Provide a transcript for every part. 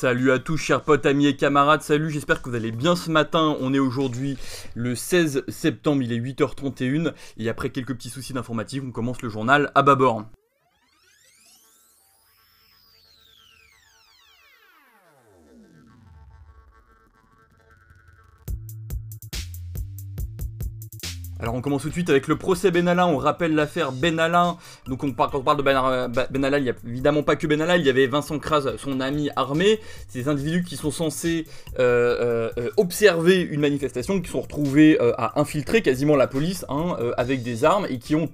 Salut à tous chers potes, amis et camarades, salut, j'espère que vous allez bien ce matin. On est aujourd'hui le 16 septembre, il est 8h31 et après quelques petits soucis d'informatique, on commence le journal à bâbord. Alors on commence tout de suite avec le procès Benalla, on rappelle l'affaire Benalla, donc on quand on parle de Benalla, il n'y a évidemment pas que Benalla, il y avait Vincent Kras, son ami armé, ces individus qui sont censés euh, euh, observer une manifestation, qui sont retrouvés euh, à infiltrer quasiment la police hein, avec des armes et qui ont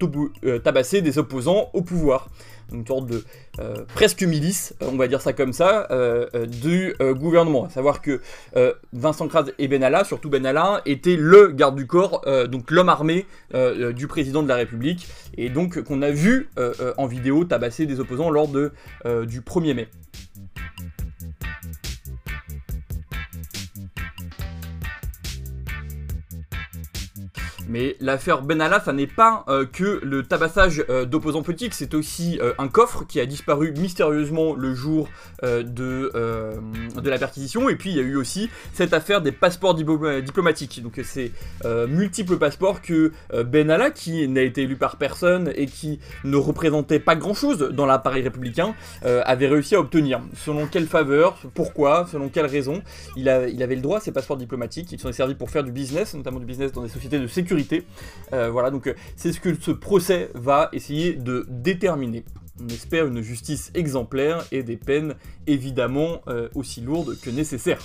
tabassé des opposants au pouvoir une sorte de euh, presque milice, on va dire ça comme ça, euh, euh, du gouvernement. À savoir que Vincent Kras et Benalla, surtout Benalla, étaient le garde du corps, donc l'homme armé du président de la République, et donc qu'on a vu en vidéo tabasser des opposants lors du 1er mai. Mais l'affaire Benalla, ça n'est pas euh, que le tabassage euh, d'opposants politiques, c'est aussi euh, un coffre qui a disparu mystérieusement le jour de, de la perquisition. Et puis il y a eu aussi cette affaire des passeports diplomatiques. Donc c'est multiples passeports que Benalla, qui n'a été élu par personne et qui ne représentait pas grand-chose dans l'appareil républicain, avait réussi à obtenir. Selon quelle faveur, pourquoi, selon quelle raison, il, avait le droit à ces passeports diplomatiques. Ils sont servis pour faire du business, notamment du business dans des sociétés de sécurité euh, voilà, donc euh, c'est ce que ce procès va essayer de déterminer. On espère une justice exemplaire et des peines évidemment euh, aussi lourdes que nécessaires.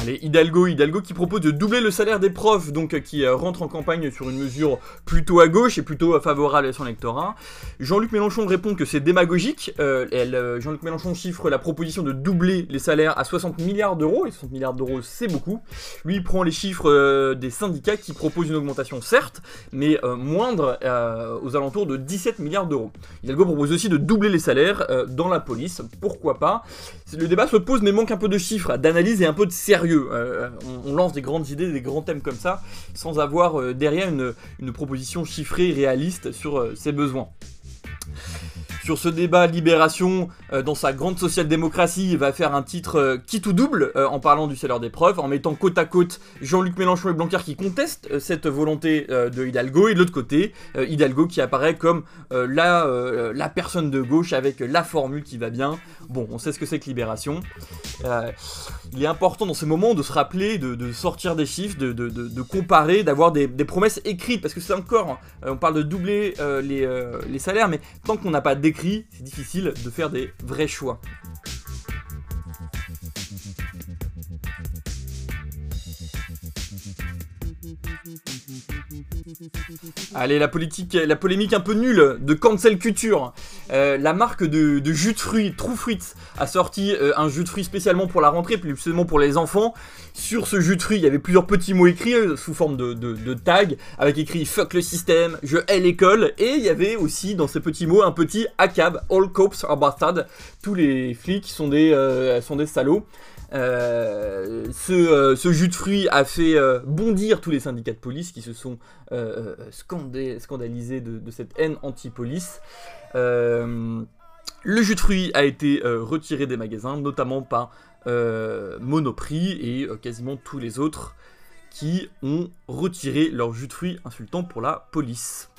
Allez, Hidalgo, Hidalgo qui propose de doubler le salaire des profs, donc euh, qui euh, rentre en campagne sur une mesure plutôt à gauche et plutôt euh, favorable à son électorat. Jean-Luc Mélenchon répond que c'est démagogique. Jean-Luc Mélenchon chiffre la proposition de doubler les salaires à 60 milliards d'euros, et 60 milliards d'euros c'est beaucoup. Lui prend les chiffres des syndicats qui proposent une augmentation certes, mais moindre aux alentours de 17 milliards d'euros. Hidalgo propose aussi de doubler les salaires dans la police, pourquoi pas? Le débat se pose mais manque un peu de chiffres, d'analyse et un peu de sérieux euh, euh, on, lance des grandes idées, des grands thèmes comme ça, sans avoir euh, derrière une, une, proposition chiffrée, réaliste sur ses besoins. Sur ce débat, Libération, euh, dans sa grande social-démocratie, va faire un titre euh, qui tout double euh, en parlant du salaire des preuves, en mettant côte à côte Jean-Luc Mélenchon et Blanquer qui contestent cette volonté de Hidalgo, et de l'autre côté, Hidalgo qui apparaît comme la, personne de gauche avec la formule qui va bien. Bon, on sait ce que c'est que Libération. il est important dans ce moment de se rappeler, de, sortir des chiffres, de, comparer, d'avoir des, promesses écrites, parce que c'est encore, on parle de doubler les, les salaires, mais tant qu'on n'a pas d'écrit, c'est difficile de faire des vrais choix. Allez, la politique, la polémique un peu nulle de cancel culture. Euh, la marque de, jus de fruits True Fruits a sorti euh, un jus de fruits spécialement pour la rentrée, plus spécialement pour les enfants. Sur ce jus de fruits, il y avait plusieurs petits mots écrits euh, sous forme de, de, tag, avec écrit fuck le système, je hais l'école, et il y avait aussi dans ces petits mots un petit ACAB, All Cops are Bastard. Tous les flics sont des, sont des salauds. Euh, ce, ce, jus de fruits a fait bondir tous les syndicats de police qui se sont scandalisés de, cette haine anti-police. Euh, le jus de fruits a été euh, retiré des magasins, notamment par euh, Monoprix et quasiment tous les autres qui ont retiré leur jus de fruits insultant pour la police.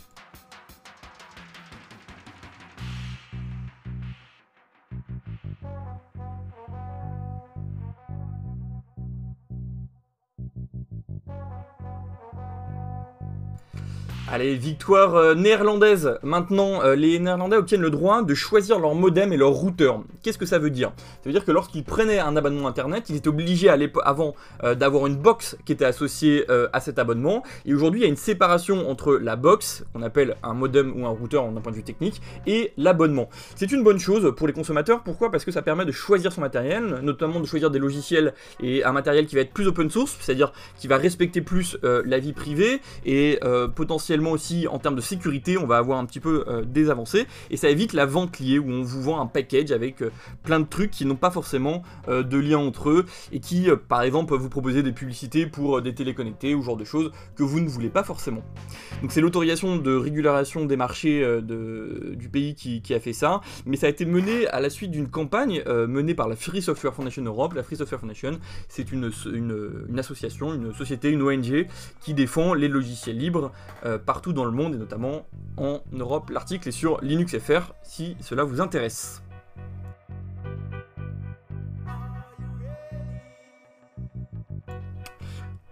Allez, victoire euh, néerlandaise. Maintenant, euh, les Néerlandais obtiennent le droit de choisir leur modem et leur routeur. Qu'est-ce que ça veut dire? Ça veut dire que lorsqu'ils prenaient un abonnement internet, ils étaient obligés avant euh, d'avoir une box qui était associée à cet abonnement. Et aujourd'hui, il y a une séparation entre la box, qu'on appelle un modem ou un routeur d'un point de vue technique, et l'abonnement. C'est une bonne chose pour les consommateurs. Pourquoi? Parce que ça permet de choisir son matériel, notamment de choisir des logiciels et un matériel qui va être plus open source, c'est-à-dire qui va respecter plus la vie privée et potentiellement aussi en termes de sécurité, on va avoir un petit peu des avancées, et ça évite la vente liée où on vous vend un package avec plein de trucs qui n'ont pas forcément de lien entre eux et qui, par exemple, peuvent vous proposer des publicités pour des téléconnectés ou genre de choses que vous ne voulez pas forcément. Donc c'est l'autorisation de régulation des marchés de, du pays qui, a fait ça, mais ça a été mené à la suite d'une campagne menée par la Free Software Foundation Europe. La Free Software Foundation, c'est une, une, association, une société, une ONG qui défend les logiciels libres euh, partout dans le monde et notamment en Europe. L'article est sur LinuxFR si cela vous intéresse.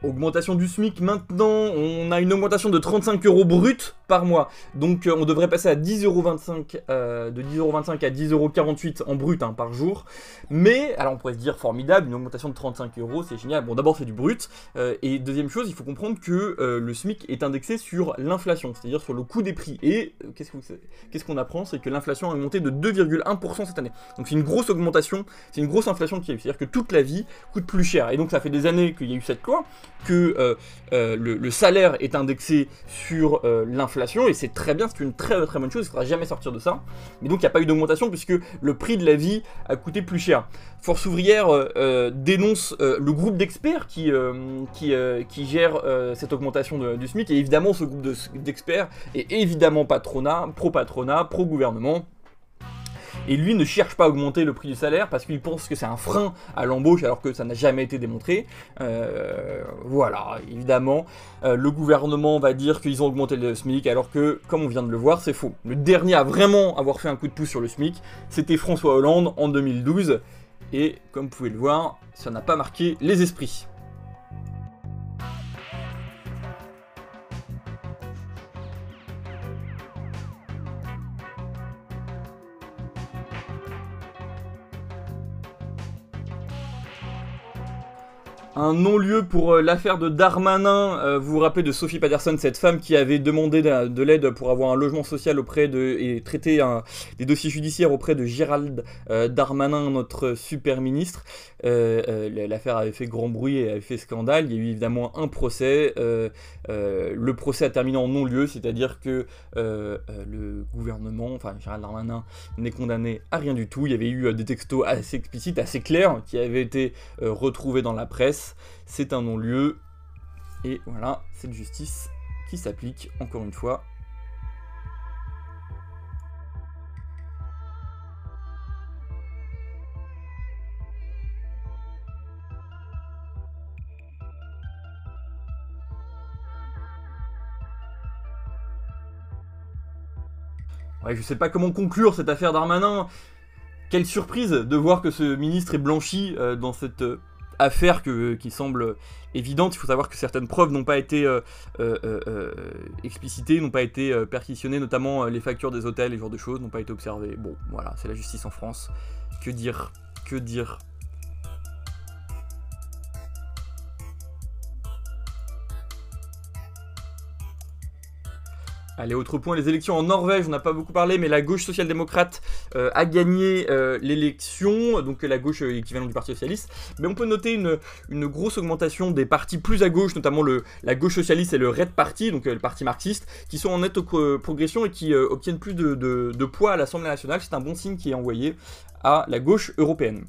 Augmentation du SMIC maintenant, on a une augmentation de 35 euros brut par mois. Donc euh, on devrait passer à 10,25€, euh, de 10,25€ à 10,48€ en brut hein, par jour. Mais, alors on pourrait se dire formidable, une augmentation de 35 euros, c'est génial. Bon d'abord c'est du brut. Euh, et deuxième chose, il faut comprendre que le SMIC est indexé sur l'inflation, c'est-à-dire sur le coût des prix. Et qu'est-ce qu'on apprend C'est que l'inflation a augmenté de 2,1% cette année. Donc c'est une grosse augmentation, c'est une grosse inflation qui a eu. C'est-à-dire que toute la vie coûte plus cher. Et donc ça fait des années qu'il y a eu cette loi que euh, euh, le, salaire est indexé sur euh, l'inflation, et c'est très bien, c'est une très très bonne chose, il ne faudra jamais sortir de ça. Mais donc il n'y a pas eu d'augmentation puisque le prix de la vie a coûté plus cher. Force ouvrière dénonce le groupe d'experts qui, gère cette augmentation du SMIC, et évidemment ce groupe d'experts est évidemment patronat, pro-patronat, pro-gouvernement. Et lui ne cherche pas à augmenter le prix du salaire parce qu'il pense que c'est un frein à l'embauche alors que ça n'a jamais été démontré. Euh, voilà, évidemment, euh, le gouvernement va dire qu'ils ont augmenté le SMIC alors que, comme on vient de le voir, c'est faux. Le dernier à vraiment avoir fait un coup de pouce sur le SMIC, c'était François Hollande en 2012. Et comme vous pouvez le voir, ça n'a pas marqué les esprits. Un non-lieu pour euh, l'affaire de Darmanin. Euh, vous vous rappelez de Sophie Patterson, cette femme qui avait demandé de, l'aide pour avoir un logement social auprès de et traiter des dossiers judiciaires auprès de Gérald euh, Darmanin, notre super ministre. l'affaire avait fait grand bruit et avait fait scandale. Il y a eu évidemment un procès. le procès a terminé en non-lieu, c'est-à-dire que le gouvernement, enfin Gérald Darmanin, n'est condamné à rien du tout. Il y avait eu des textos assez explicites, assez clairs, qui avaient été retrouvés dans la presse c'est un non-lieu, et voilà, cette justice qui s'applique, encore une fois. Ouais, je sais pas comment conclure cette affaire d'Armanin. Quelle surprise de voir que ce ministre est blanchi euh, dans cette euh, affaire qui semble évidente. Il faut savoir que certaines preuves n'ont pas été euh, euh, euh, explicitées, n'ont pas été perquisitionnées, notamment les factures des hôtels, les genres de choses n'ont pas été observées. Bon, voilà, c'est la justice en France. Que dire Que dire Allez, autre point, les élections en Norvège, on n'a pas beaucoup parlé, mais la gauche social-démocrate euh, a gagné euh, l'élection, donc la gauche euh, équivalent du Parti Socialiste. Mais on peut noter une, grosse augmentation des partis plus à gauche, notamment la gauche socialiste et le Red Party, donc le parti marxiste, qui sont en nette progression et qui obtiennent plus de poids à l'Assemblée nationale. C'est un bon signe qui est envoyé à la gauche européenne.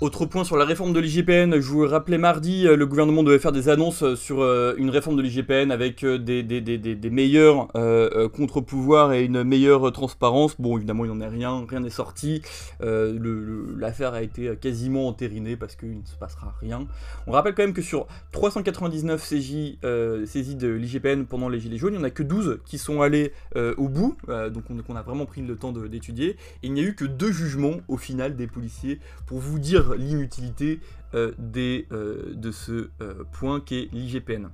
Autre point sur la réforme de l'IGPN, je vous rappelais mardi, euh, le gouvernement devait faire des annonces euh, sur euh, une réforme de l'IGPN avec des, meilleurs contre-pouvoirs et une meilleure transparence. Bon, évidemment, il n'en est rien, rien n'est sorti. L'affaire a été quasiment entérinée parce qu'il ne se passera rien. On rappelle quand même que sur 399 CJ, saisies de l'IGPN pendant les Gilets jaunes, il n'y en a que 12 qui sont allés au bout, donc on, a vraiment pris le temps d'étudier. Il n'y a eu que deux jugements au final des policiers pour vous dire l'inutilité euh, euh, de ce euh, point qu'est l'IGPN.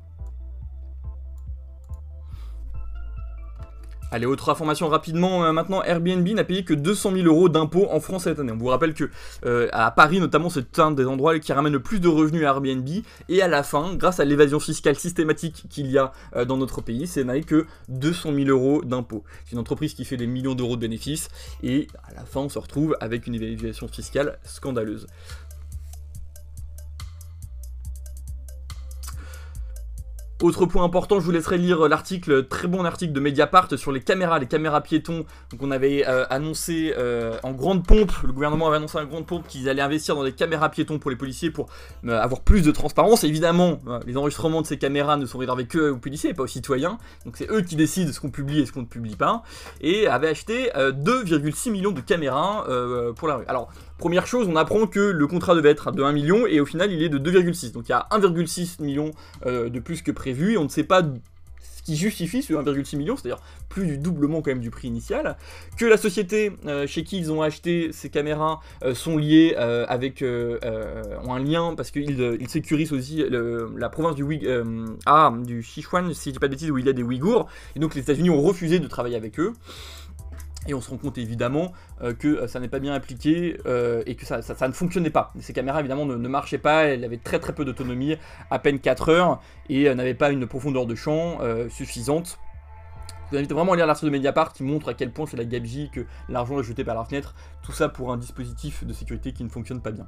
Allez, autre information rapidement euh, maintenant, Airbnb n'a payé que 200 000 euros d'impôts en France cette année. On vous rappelle que euh, à Paris notamment, c'est un des endroits qui ramène le plus de revenus à Airbnb. Et à la fin, grâce à l'évasion fiscale systématique qu'il y a euh, dans notre pays, c'est n'a que 200 000 euros d'impôts. C'est une entreprise qui fait des millions d'euros de bénéfices et à la fin, on se retrouve avec une évaluation fiscale scandaleuse. Autre point important, je vous laisserai lire l'article, très bon article de Mediapart sur les caméras, les caméras piétons. Donc on avait euh, annoncé euh, en grande pompe, le gouvernement avait annoncé en grande pompe qu'ils allaient investir dans des caméras piétons pour les policiers pour euh, avoir plus de transparence. évidemment, les enregistrements de ces caméras ne sont réservés que aux policiers et pas aux citoyens. Donc c'est eux qui décident ce qu'on publie et ce qu'on ne publie pas. Et avait acheté 2,6 millions de caméras pour la rue. Alors Première chose, on apprend que le contrat devait être de 1 million et au final il est de 2,6. Donc il y a 1,6 million euh, de plus que prévu et on ne sait pas ce qui justifie ce 1,6 million, c'est-à-dire plus du doublement quand même du prix initial, que la société euh, chez qui ils ont acheté ces caméras euh, sont liées avec ont un lien parce qu'ils ils sécurisent aussi la province du ah, du Sichuan si je dis pas de bêtises où il y a des Ouïghours et donc les États-Unis ont refusé de travailler avec eux. Et on se rend compte évidemment euh, que euh, ça n'est pas bien appliqué euh, et que ça, ne fonctionnait pas. Ces caméras évidemment ne, marchaient pas, elles avaient très très peu d'autonomie, à peine 4 heures, et n'avaient pas une profondeur de champ suffisante. Je vous invite vraiment à lire l'article de Mediapart qui montre à quel point c'est la gabegie, que l'argent est jeté par la fenêtre, tout ça pour un dispositif de sécurité qui ne fonctionne pas bien.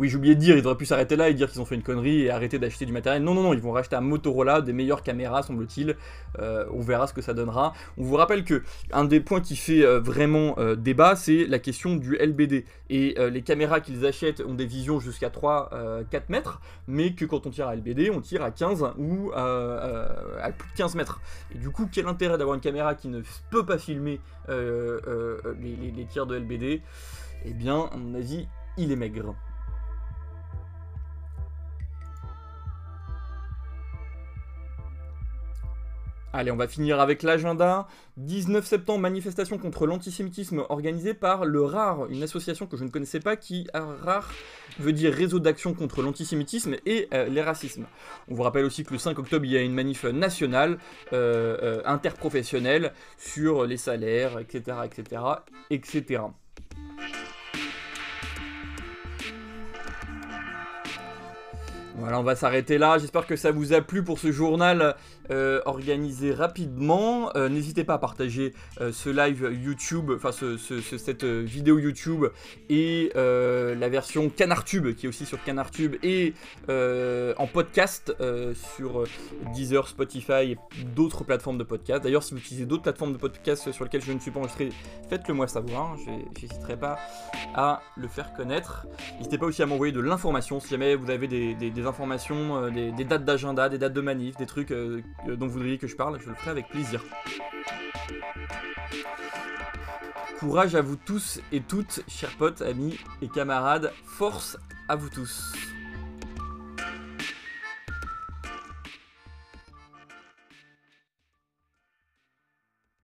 Oui, j'ai oublié de dire, ils auraient pu s'arrêter là et dire qu'ils ont fait une connerie et arrêter d'acheter du matériel. Non, non, non, ils vont racheter un Motorola, des meilleures caméras, semble-t-il. Euh, on verra ce que ça donnera. On vous rappelle que un des points qui fait euh, vraiment euh, débat, c'est la question du LBD. Et les caméras qu'ils achètent ont des visions jusqu'à 3-4 mètres, mais que quand on tire à LBD, on tire à 15 ou à plus de 15 mètres. Et du coup, quel intérêt d'avoir une caméra qui ne peut pas filmer les, les tirs de LBD Eh bien, à mon avis, il est maigre. Allez, on va finir avec l'agenda. 19 septembre, manifestation contre l'antisémitisme organisée par le RAR, une association que je ne connaissais pas qui, RAR, veut dire Réseau d'action contre l'antisémitisme et euh, les racismes. On vous rappelle aussi que le 5 octobre, il y a une manif nationale, euh, euh, interprofessionnelle, sur les salaires, etc., etc., etc. Voilà, on va s'arrêter là. J'espère que ça vous a plu pour ce journal euh, organisé rapidement. Euh, n'hésitez pas à partager euh, ce live YouTube, enfin cette vidéo YouTube et la version CanardTube qui est aussi sur CanardTube et en podcast sur Deezer, Spotify et d'autres plateformes de podcast. D'ailleurs, si vous utilisez d'autres plateformes de podcast sur lesquelles je ne suis pas enregistré, faites-le moi savoir. Je n'hésiterai pas à le faire connaître. N'hésitez pas aussi à m'envoyer de l'information si jamais vous avez des, des informations, euh, des, dates d'agenda, des dates de manif, des trucs euh, dont vous voudriez que je parle, je le ferai avec plaisir. Courage à vous tous et toutes, chers potes, amis et camarades. Force à vous tous.